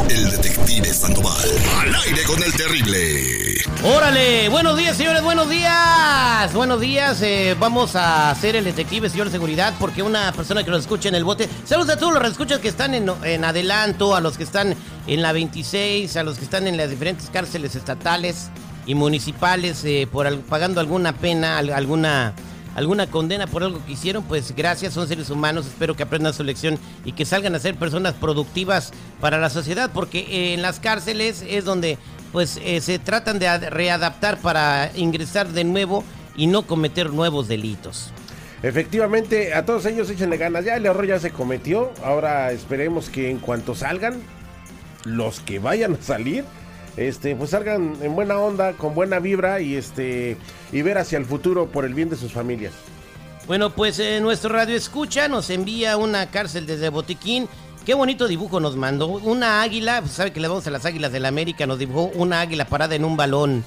el detective Sandoval. Al aire con el terrible. Órale, buenos días señores, buenos días. Buenos días, eh, vamos a hacer el detective, señor de seguridad, porque una persona que nos escucha en el bote. Saludos a todos los escuchas que están en, en adelanto, a los que están en la 26, a los que están en las diferentes cárceles estatales y municipales eh, por pagando alguna pena, al- alguna alguna condena por algo que hicieron, pues gracias, son seres humanos, espero que aprendan su lección y que salgan a ser personas productivas para la sociedad, porque eh, en las cárceles es donde pues eh, se tratan de ad- readaptar para ingresar de nuevo y no cometer nuevos delitos. Efectivamente, a todos ellos échenle ganas. Ya el error ya se cometió. Ahora esperemos que en cuanto salgan, los que vayan a salir, este, pues salgan en buena onda, con buena vibra y este y ver hacia el futuro por el bien de sus familias. Bueno, pues eh, nuestro radio escucha nos envía una cárcel desde Botiquín. Qué bonito dibujo nos mandó. Una águila, pues sabe que le vamos a las águilas del la América, nos dibujó una águila parada en un balón.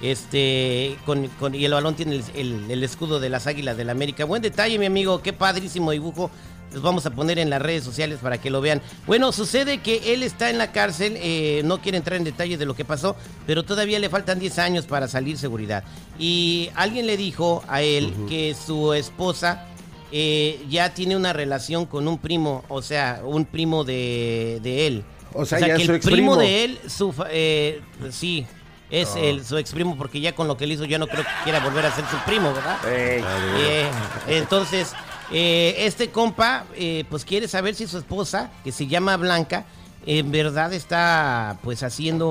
Este, con, y el balón tiene el escudo de las águilas del la América. Buen detalle, mi amigo, qué padrísimo dibujo. Los vamos a poner en las redes sociales para que lo vean. Bueno, sucede que él está en la cárcel, eh, no quiere entrar en detalles de lo que pasó, pero todavía le faltan 10 años para salir seguridad. Y alguien le dijo a él que su esposa eh, ya tiene una relación con un primo, o sea, un primo de, de él. O sea, ya que es su el primo de él, su, eh, sí, es Ah. el, su ex primo, porque ya con lo que le hizo, ya no creo que quiera volver a ser su primo, ¿verdad? Ey, Eh, entonces, eh, este compa, eh, pues quiere saber si su esposa, que se llama Blanca, en verdad está, pues, haciendo,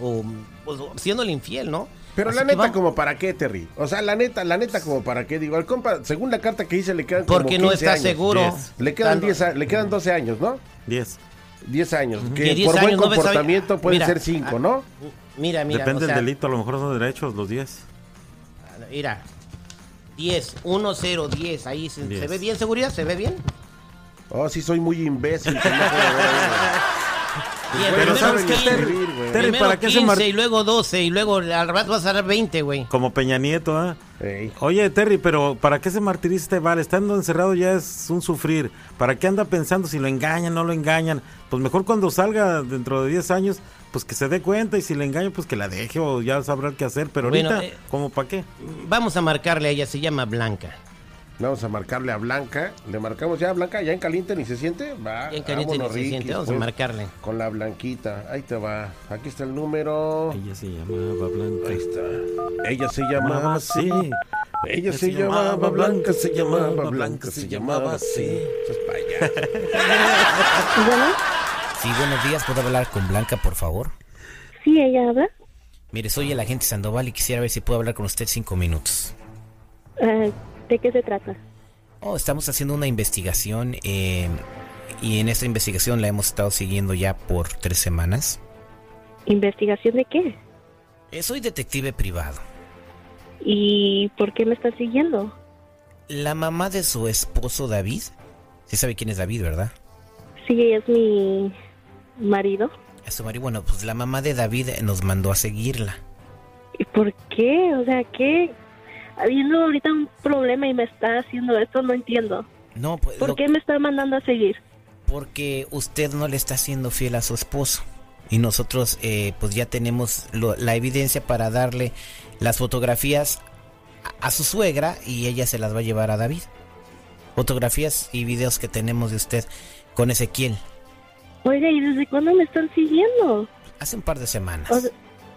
o, pues, siéndole infiel, ¿no? Pero Así la neta, vamos- como para qué, Terry. O sea, la neta, la neta, como para qué. Digo, al compa, según la carta que hice, le quedan como Porque no 15 está años. seguro. Diez. Le quedan, Dando- 10, a- le quedan 12 años, ¿no? 10. 10 años. Que Que 10 por buen años no ves a- comportamiento pueden Mira, ser 5, ah, ¿no? Mira, mira. Depende o sea, del delito, a lo mejor son derechos los 10. Mira, 10, 1, 0, 10, ahí se, Diez. ¿se ve bien seguridad, se ve bien. Oh, sí, soy muy imbécil. que no puedo ver. Bien, Pero primero ¿sabes 15, Terry? primero ¿para qué se 15 mar- y luego 12 y luego al rato vas a dar 20, güey. Como Peña Nieto, ¿ah? Oye, Terry, pero ¿para qué se martiriza este vale? Estando encerrado ya es un sufrir. ¿Para qué anda pensando si lo engañan, no lo engañan? Pues mejor cuando salga dentro de 10 años, pues que se dé cuenta y si le engañan, pues que la deje o ya sabrá qué hacer. Pero Bueno, ahorita, eh, ¿cómo para qué? Vamos a marcarle a ella, se llama Blanca. Vamos a marcarle a Blanca. Le marcamos ya a Blanca, ya en caliente ni se siente. Va, Ya en caliente vámonos, ni se siente, vamos a pues, marcarle. Con la Blanquita. Ahí te va. Aquí está el número. Ella se llamaba Blanca. Ahí está. Ella se llamaba así. Ella se llamaba Blanca, se llamaba Blanca, se llamaba así. Eso es para allá. Bueno, Sí, buenos días. ¿Puedo hablar con Blanca, por favor? sí, ella habla. Mire, soy el agente Sandoval y quisiera ver si puedo hablar con usted cinco minutos. Eh, ¿De qué se trata? Oh, estamos haciendo una investigación eh, y en esta investigación la hemos estado siguiendo ya por tres semanas. ¿Investigación de qué? Eh, soy detective privado. ¿Y por qué me está siguiendo? La mamá de su esposo David, sí sabe quién es David, ¿verdad? Sí, es mi marido. Es su marido. Bueno, pues la mamá de David nos mandó a seguirla. ¿Y por qué? O sea, ¿qué? Habiendo ahorita un problema y me está haciendo esto, no entiendo. No, pues ¿Por lo- qué me está mandando a seguir? porque usted no le está siendo fiel a su esposo. Y nosotros eh, pues ya tenemos lo- la evidencia para darle las fotografías a, a su suegra y ella se las va a llevar a David. Fotografías y videos que tenemos de usted con Ezequiel Oiga, ¿y desde cuándo me están siguiendo? hace un par de semanas. O sea,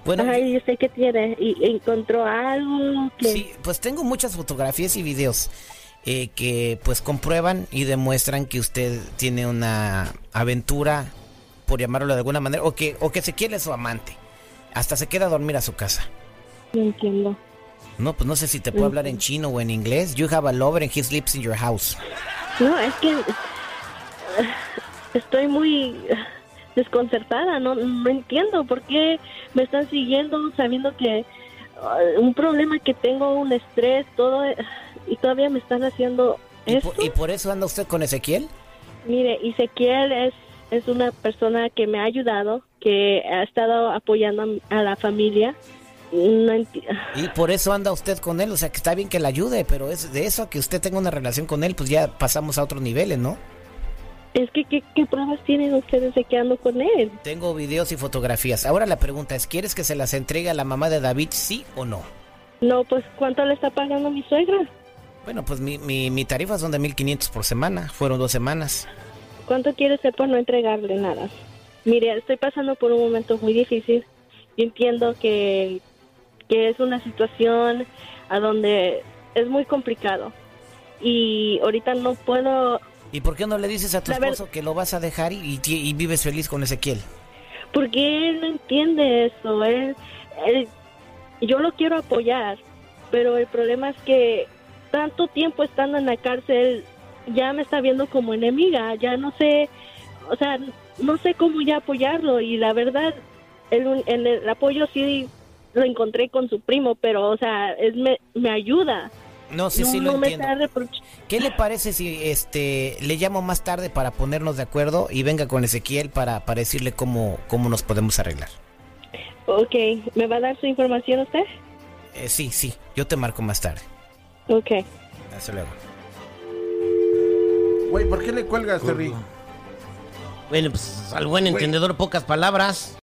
Bueno, Ay, yo sé que tiene. ¿Y encontró algo? que sí, pues tengo muchas fotografías y videos eh, que pues comprueban y demuestran que usted tiene una aventura, por llamarlo de alguna manera, o que, o que Ezequiel es su amante. Hasta se queda a dormir a su casa. No entiendo. No, pues no sé si te puedo hablar en chino o en inglés. You have a lover and he sleeps in your house. No, es que eh, estoy muy desconcertada, no, no entiendo por qué me están siguiendo sabiendo que eh, un problema que tengo, un estrés, todo, y todavía me están haciendo ¿Y esto. por, y por eso anda usted con Ezequiel? Mire, Ezequiel es, es una persona que me ha ayudado, que ha estado apoyando a, a la familia. No Y por eso anda usted con él. O sea, que está bien que le ayude, pero es de eso a que usted tenga una relación con él, pues ya pasamos a otros niveles, ¿no? Es que, ¿qué, qué pruebas tienen ustedes de que ando con él? Tengo videos y fotografías. Ahora la pregunta es, ¿quieres que se las entregue a la mamá de David, sí o no? No, pues, ¿cuánto le está pagando mi suegra? Bueno, pues mi, mi, mi tarifa son de 1500 por semana. Fueron dos semanas. ¿Cuánto quiere ser por no entregarle nada? Mire, estoy pasando por un momento muy difícil. Yo entiendo que, que es una situación a donde es muy complicado. Y ahorita no puedo, ¿Y por qué no le dices a tu La ver- esposo que lo vas a dejar y, y ti- y vives feliz con Ezequiel? porque él no entiende eso. Él, él- yo lo quiero apoyar, pero el problema es que tanto tiempo estando en la cárcel ya me está viendo como enemiga. Ya no sé, o sea, no sé cómo ya apoyarlo. Y la verdad, el, el, el apoyo sí lo encontré con su primo, pero, o sea, es, me, me ayuda. No, sí, no, sí lo no entiendo. ¿Qué le parece si este le llamo más tarde para ponernos de acuerdo y venga con Ezequiel para, para decirle cómo, cómo nos podemos arreglar? Ok, ¿me va a dar su información usted? Eh, sí, sí, yo te marco más tarde. Ok. Hasta luego. Güey, ¿por qué le cuelgas, Terry? Bueno, pues al buen entendedor, pocas palabras.